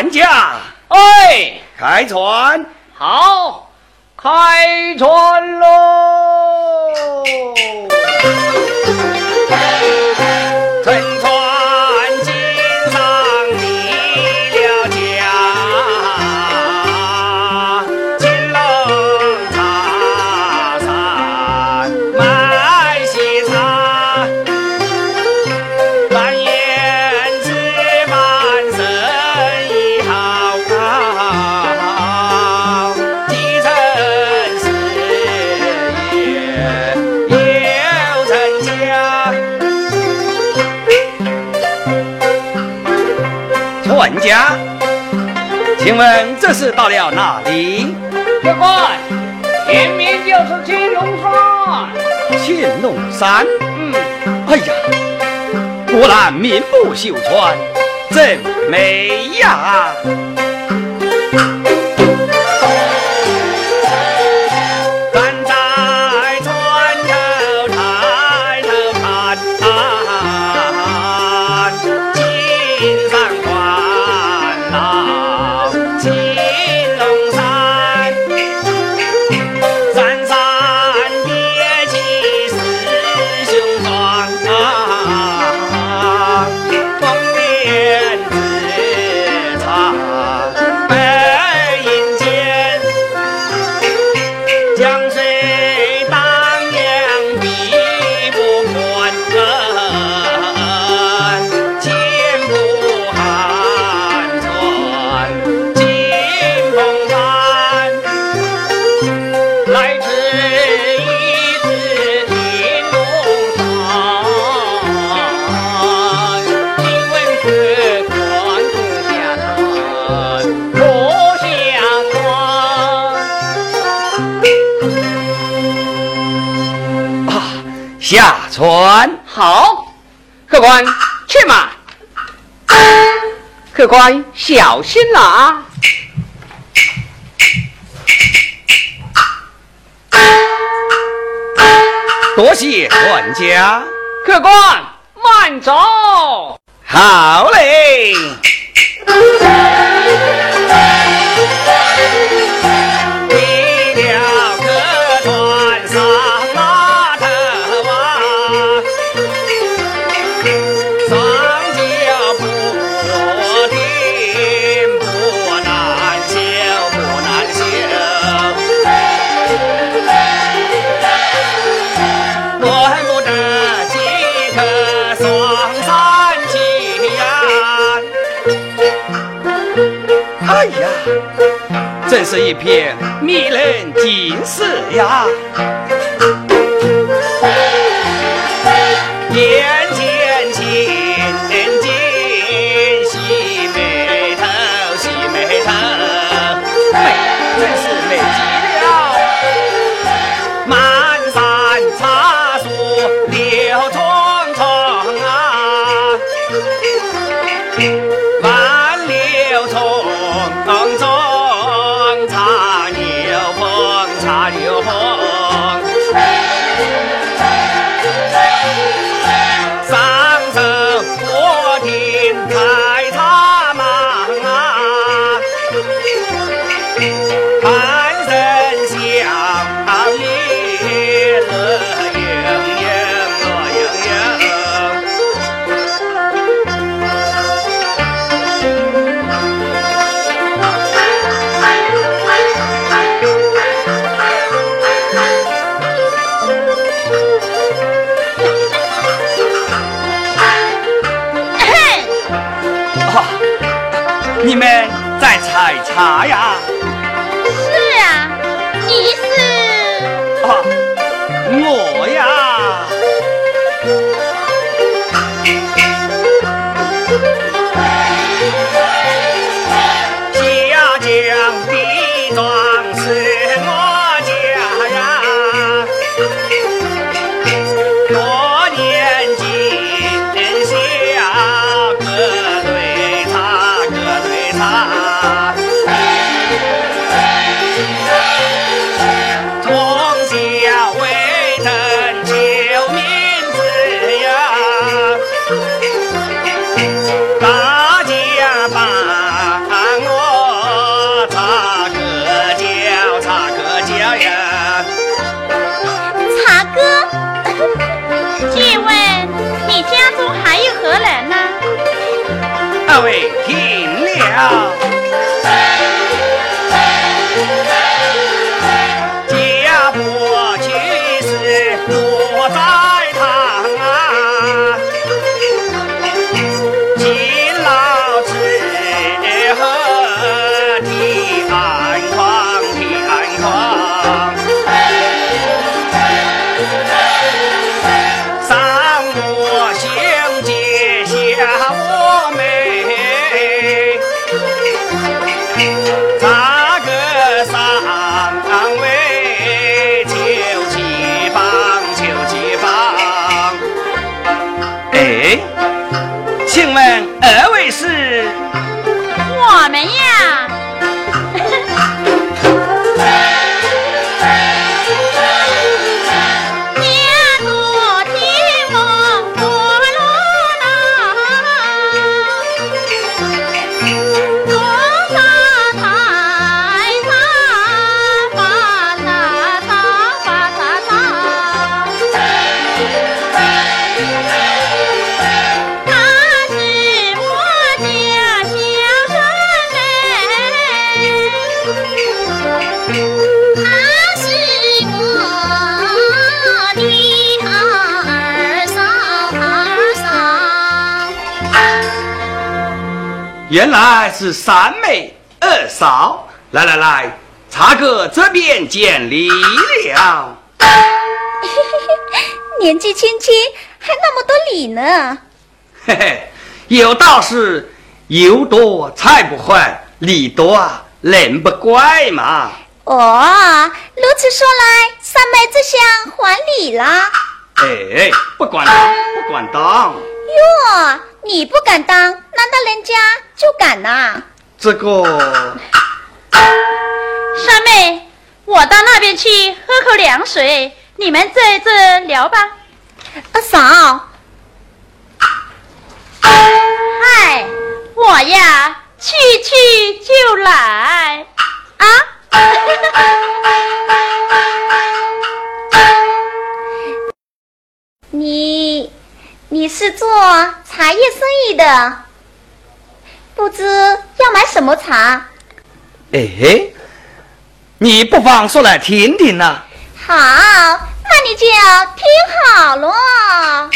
船家，哎，开船，好，开船喽！请问这是到了哪里？客官，前面就是青龙山。青龙山？嗯。哎呀，果然名不虚传，真美呀！船，好，客官，去嘛。客官，小心了啊！多谢管家。客官，慢走。好嘞。真是一片迷人景色呀！原来是三妹二嫂。来来来，茶哥这边见礼了。年纪轻轻还那么多礼呢。嘿嘿，有道是油多菜不坏，礼多啊人不怪嘛。哦，如此说来，三妹这厢还礼啦。哎，不管当，不管当，哟，你不敢当，难道人家就敢呐、这个三妹，我到那边去喝口凉水，你们在这聊吧。二嫂，嗨，我呀，去去就来啊！你你是做茶叶生意的，不知要买什么茶？哎，你不妨说来听听呐、好，那你就听好了。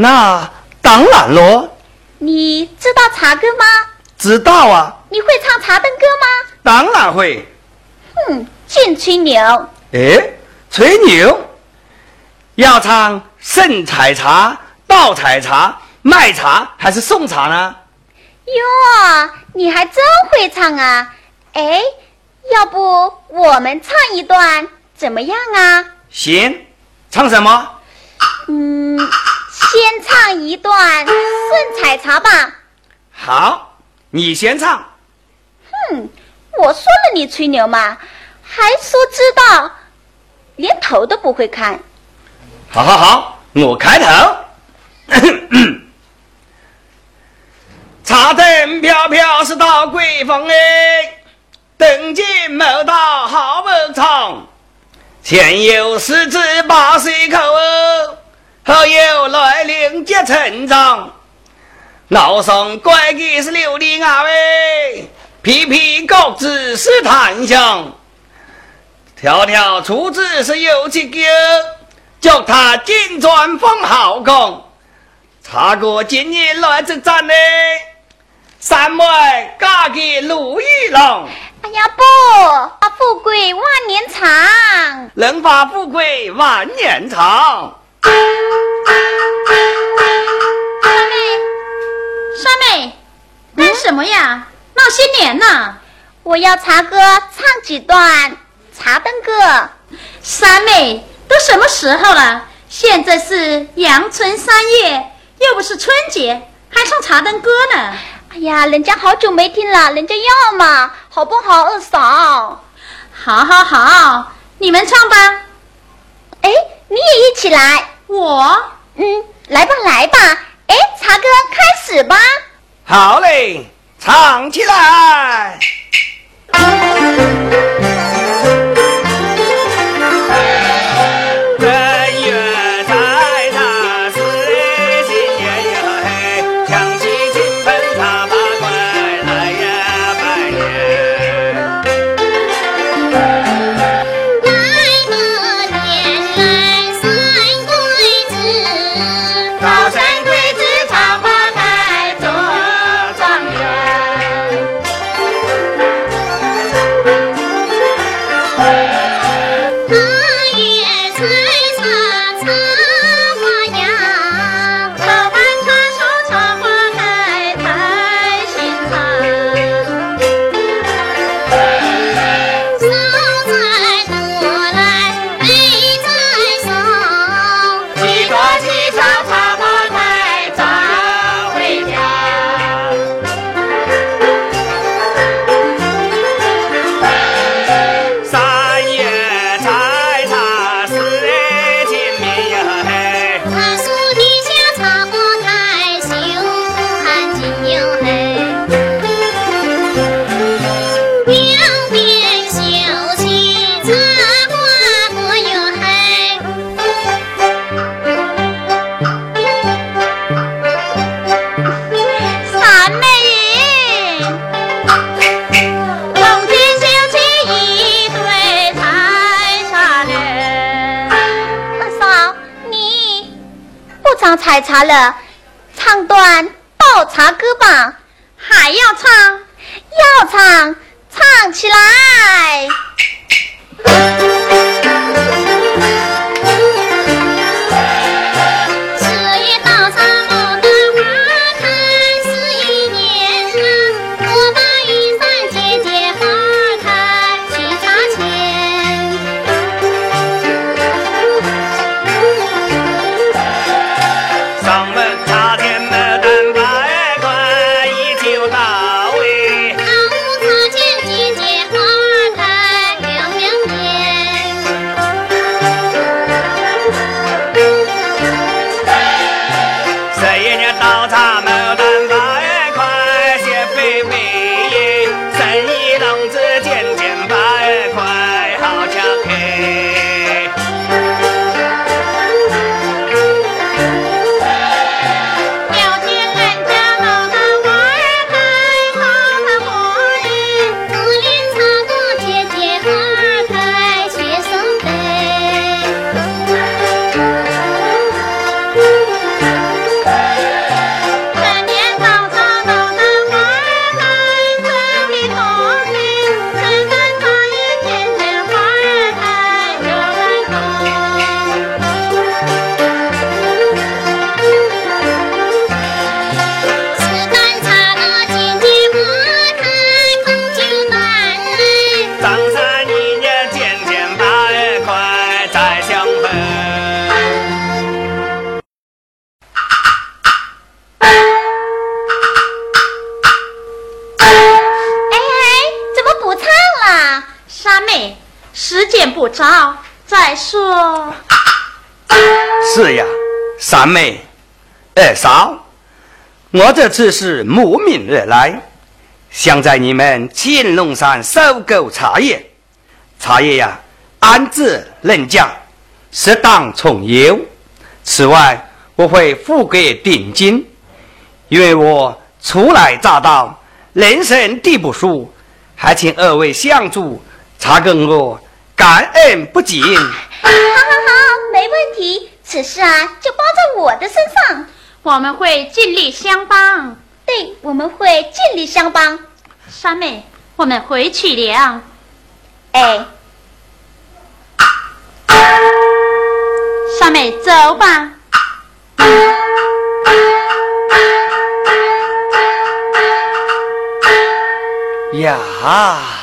那当然喽。你知道茶歌吗？知道啊。你会唱茶灯歌吗？当然会。哼，净吹牛！哎，吹牛！要唱盛采茶、倒采茶、卖茶还是送茶呢？哟，你还真会唱啊！哎，要不我们唱一段怎么样啊？行，唱什么？嗯，先唱一段顺采茶吧。好，你先唱。哼。我说了你吹牛嘛，还说知道，连头都不会看。好好好，我开头。茶灯飘飘是到桂坊哎，灯前莫道好不长。前有狮子把水口哦，后有来灵接成长。老上怪的是琉璃啊喂。皮皮高子是檀香，条条柱子是油漆狗，叫他金砖封好工。查过今年来这站呢，三妹嫁给陆玉郎。哎呀不，富贵万年长，人发富贵万年长。三妹，三妹，干什么呀？闹新年呢，我要茶歌唱几段茶灯歌。三妹，都什么时候了？现在是阳春三月，又不是春节，还唱茶灯歌呢？哎呀，人家好久没听了，人家要嘛，好不好，二嫂？好，好，好，你们唱吧。哎，你也一起来。我，嗯，来吧，来吧。哎，茶哥，开始吧。好嘞。唱起来。采我这次是慕名而来，想在你们青龙山收购茶叶。茶叶呀，安置人家，适当从优。此外，我会付给定金，因为我初来乍到，人生地不熟，还请二位相助，查跟我感恩不尽。好好好，没问题。此事啊，就包在我的身上。我们会尽力相帮。对，我们会尽力相帮。三妹，我们回去了。哎，三妹，走吧。呀。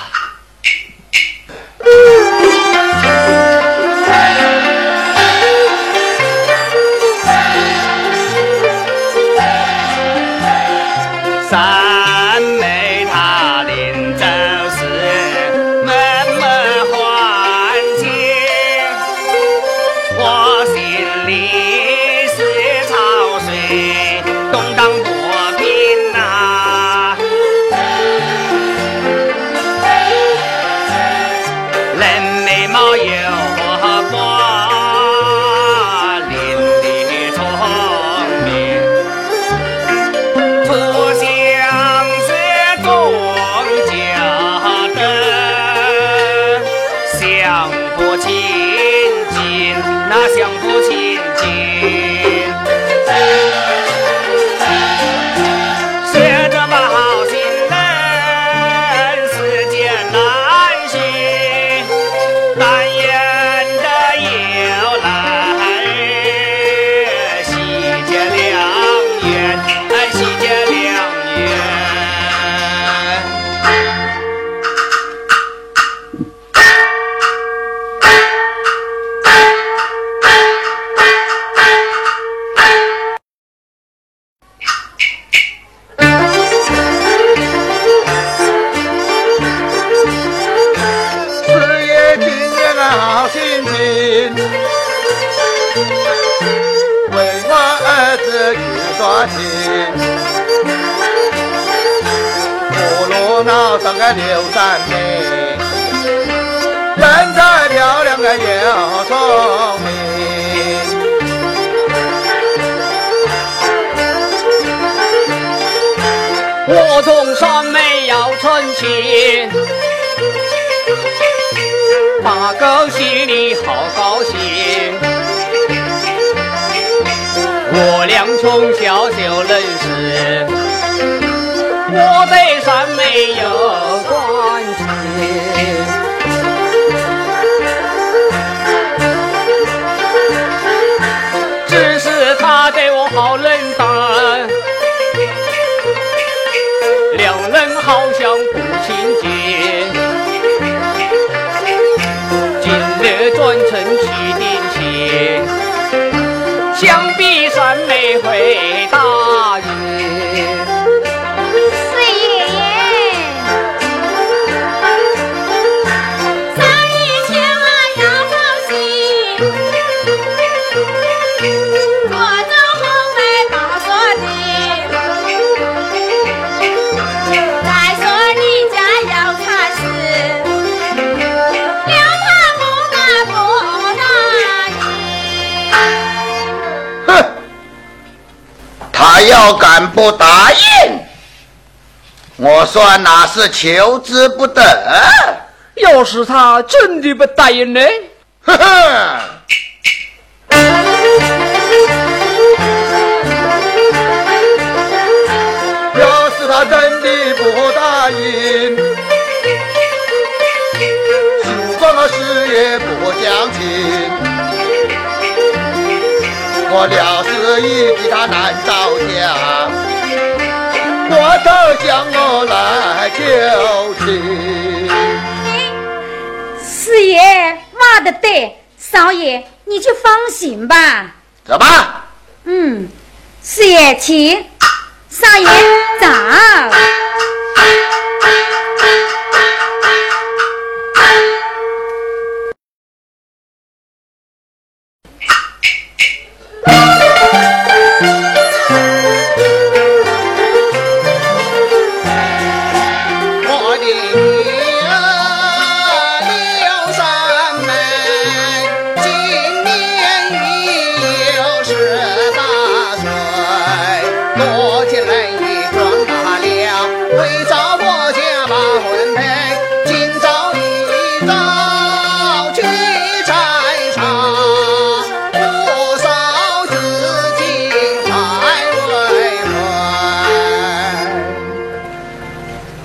为我儿子去说亲，葫芦脑上个刘三妹，人再漂亮个又聪明，我从山妹要成亲。高兴。我俩从小就认识，我对三妹有关系。日转成七定亲。想必三妹回答要敢不答应，我算哪是求之不得。要是他真的不答应呢？呵呵。要是他真的不答应，就算了事业不讲情。我了他难招架，我投向我来救情。四爷骂的对，少爷你就放心吧。走吧。嗯，四爷请，少爷走。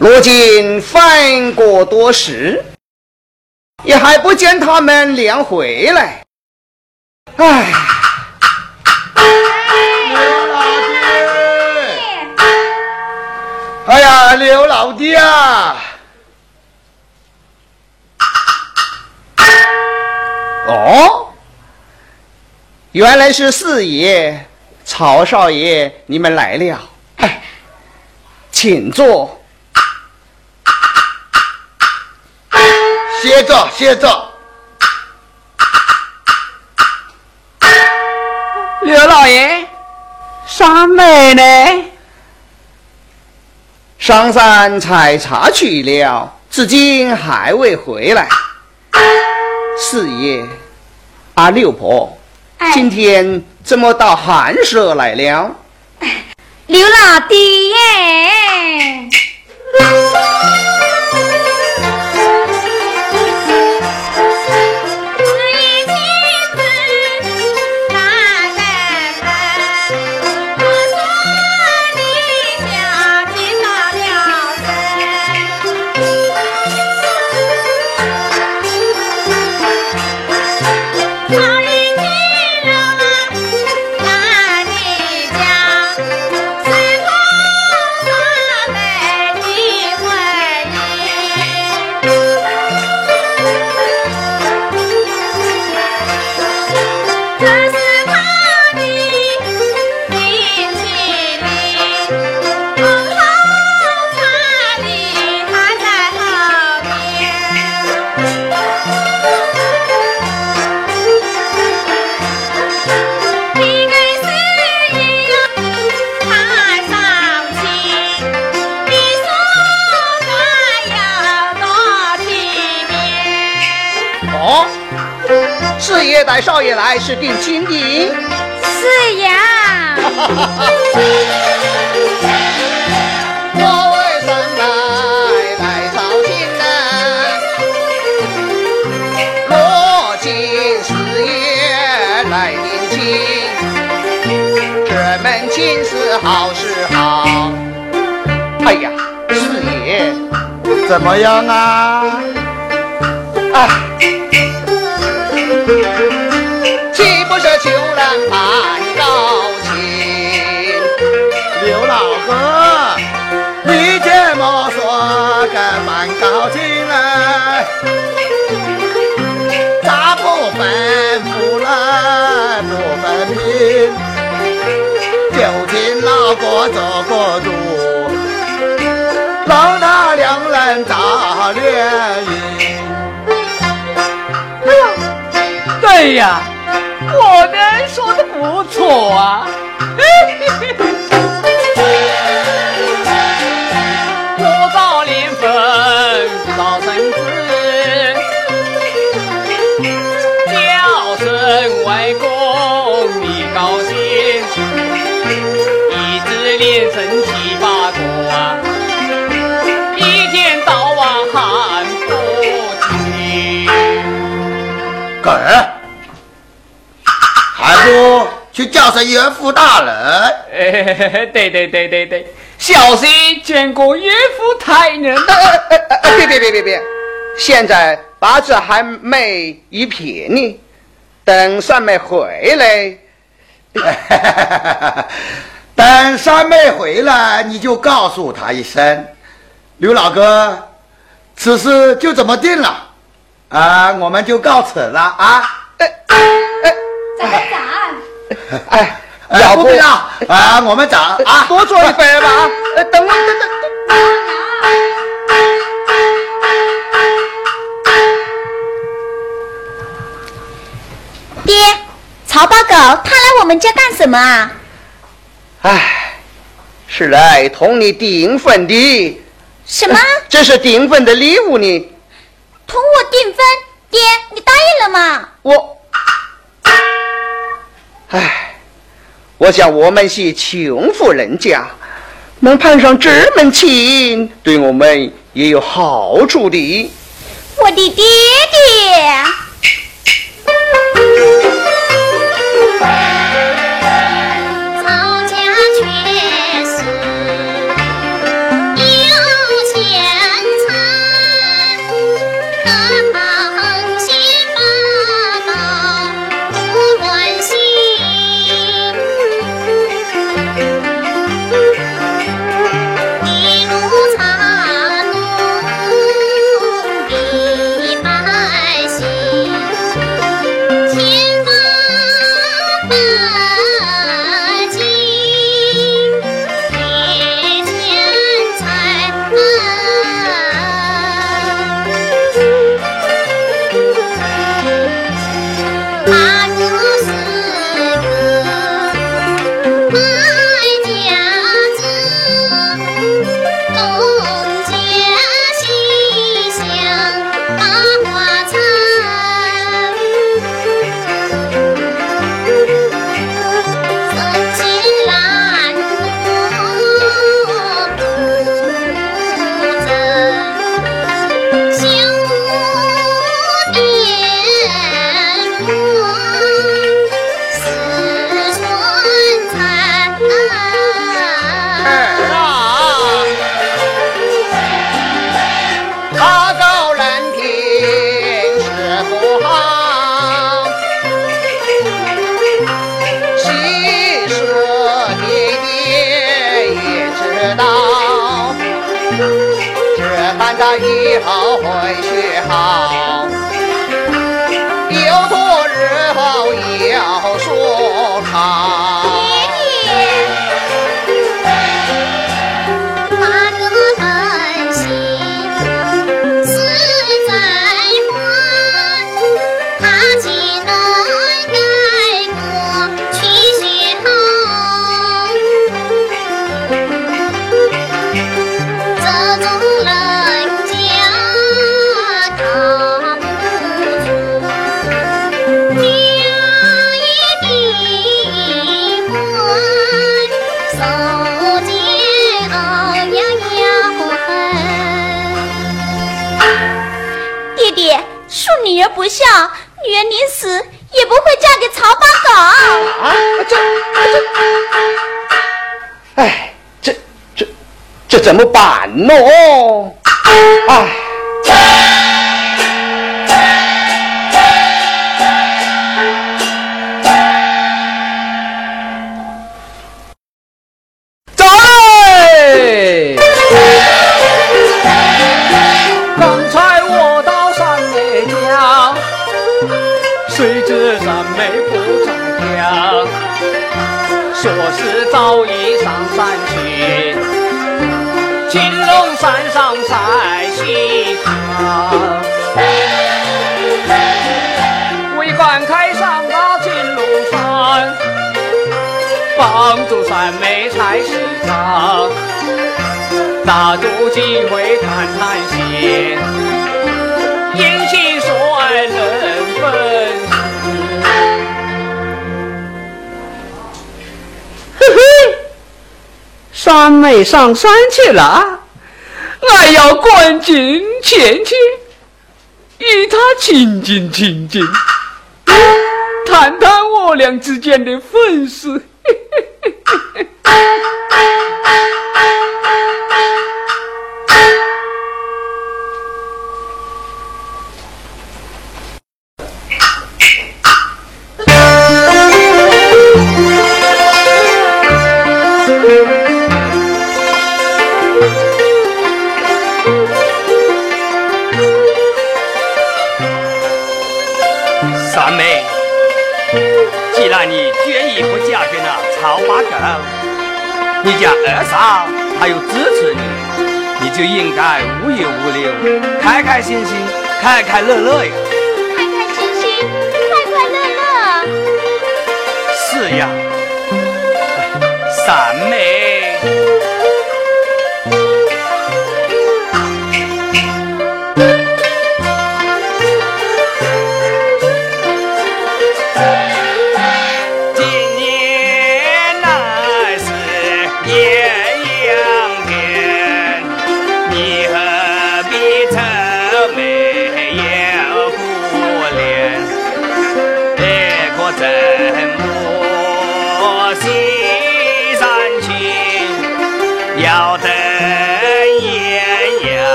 如今翻过多时，也还不见他们俩回来。唉，刘老弟！哎呀，刘老弟啊！哦，原来是四爷、曹少爷，你们来了。哎，请坐。歇着，歇着。刘老爷，三妹呢？上山采茶去了，至今还未回来。四爷，阿六婆，今天怎么到寒舍来了？刘老爹耶！老爷带少爷来是定亲的？是呀。我为什么来操心呢？落尽事业来定亲，这门亲事好是好。哎呀，四爷，怎么样啊？啊，哎呀，我们说的不错啊。嘿嘿嘿还不去叫声岳父大人？哎，对对对对对，小心见过岳父太人。哎别别别别别，现在八字还没一撇呢，等三妹回来。等三妹回来，你就告诉她一声，刘老哥，此事就这么定了，啊，我们就告辞了啊。咱们走。哎，不不必了啊，我们走啊，多做一杯吧。啊，等等等等。爹，曹八狗他来我们家干什么啊？哎，是来同你订婚的，什么？这是订婚的礼物呢。同我订婚？爹，你答应了吗？我，唉，我想我们是穷富人家，能攀上这门亲，对我们也有好处的。我的爹爹。死也不会嫁给曹八狗。啊，这这，哎，这这这怎么办呢？哎。早已上山去，青龙山上晒西窗。为观开上那青龙山，帮助山妹采西藏，大住机会谈谈心，三妹上山去了，俺要赶紧前去，与她亲近亲近，谈谈我俩之间的婚事。你决意不嫁给了曹八狗，你家二嫂她又支持你，你就应该无忧无虑，开开心心，快快乐乐呀！开开心心，快快乐乐。是呀，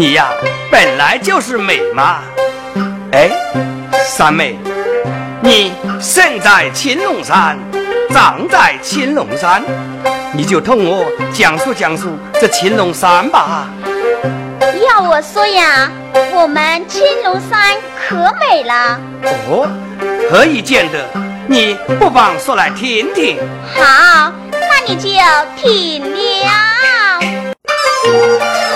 你呀本来就是美嘛。哎，三妹，你生在青龙山，长在青龙山，你就同我讲述讲述这青龙山吧。要我说呀，我们青龙山可美了。哦，何以见得？你不妨说来听听。好，那你就听了。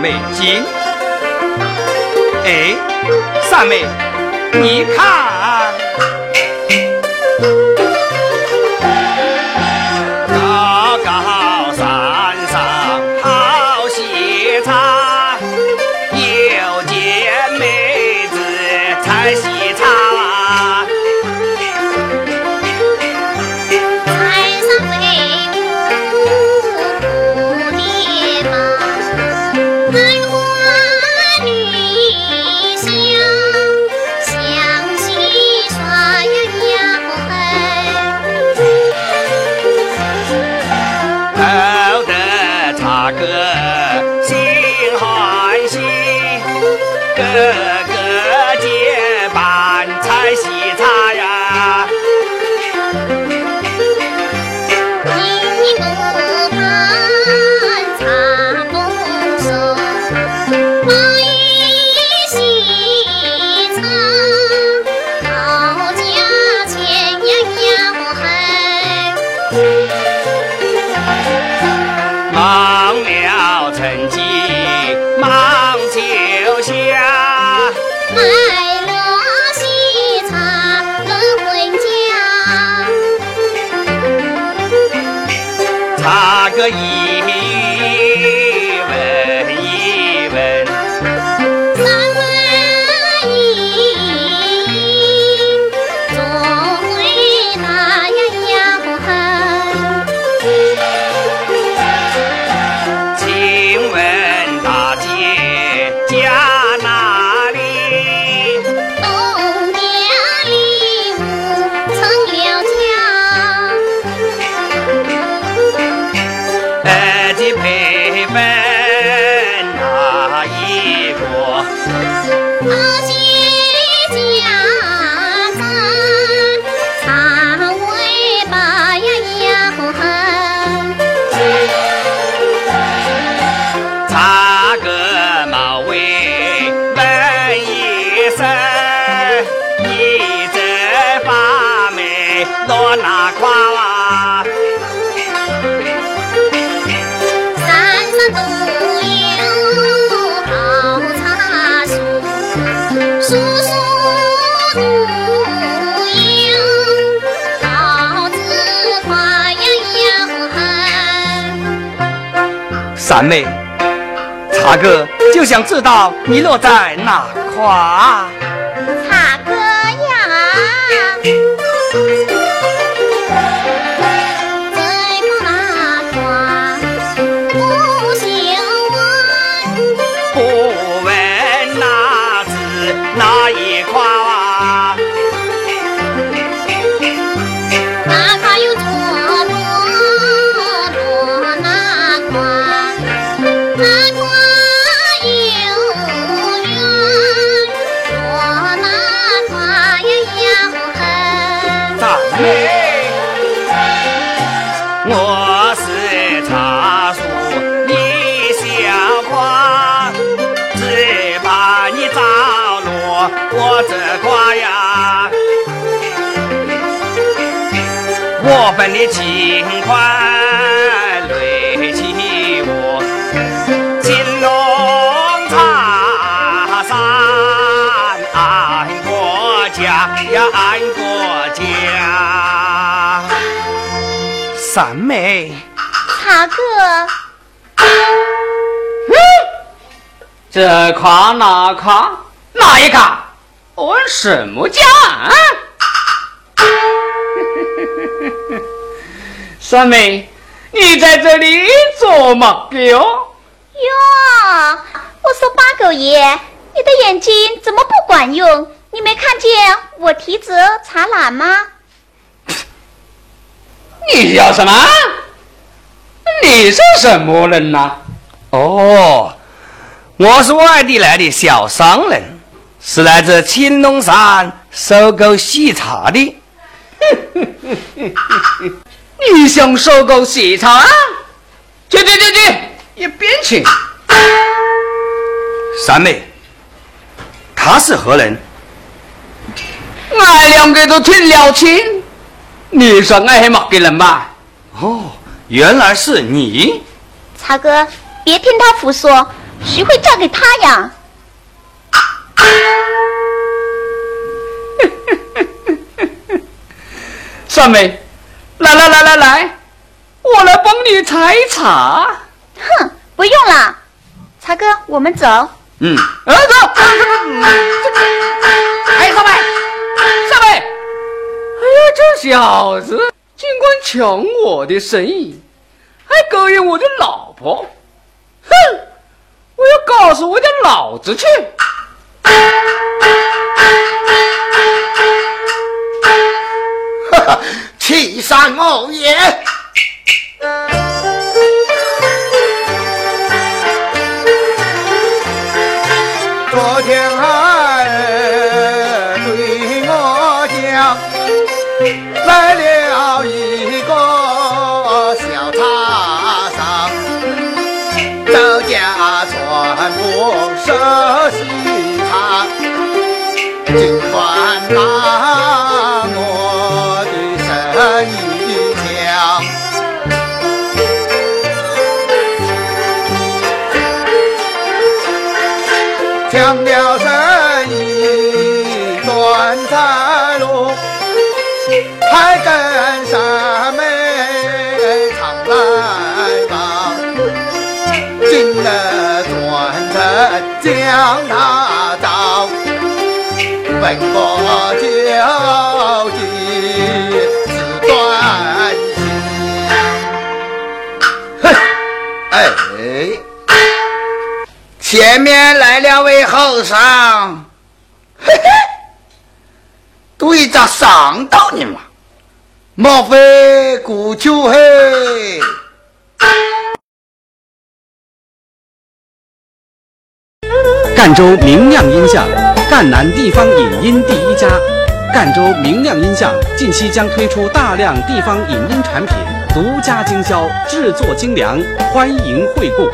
美金。哎，三妹，你看。高高山上好戏茶，又见妹子才喜阿姐妹，茶哥就想知道你落在哪块呀爱国家。三妹，茶哥，这夸那夸哪一个？问什么家啊？三妹，你在这里做么哟？哟，我说八狗爷，你的眼睛怎么不管用？你没看见我提着茶篮吗？你要什么？你是什么人呐、哦，我是外地来的小商人，是来自青龙山收购喜茶的。你想收购喜茶？去去去去，一边去！三妹，他是何人？俺两个都听了亲，你是俺么个人吧？哦，原来是你。茶哥，别听他胡说，谁会嫁给他呀？三妹，来来来来来，我来帮你采茶。哼，不用了，茶哥，我们走。嗯，儿子，哎，三妹，三妹，哎呀，这小子尽管抢我的生意，还勾引我的老婆，哼！我要告诉我的老子去！哈哈，欺山恶也！将他找，问过究竟是断心。哼，哎。前面来两位后生，嘿嘿，对着上到你嘛？莫非古旧嘿？赣州明亮音像，赣南地方影音第一家。赣州明亮音像近期将推出大量地方影音产品，独家经销，制作精良，欢迎惠顾。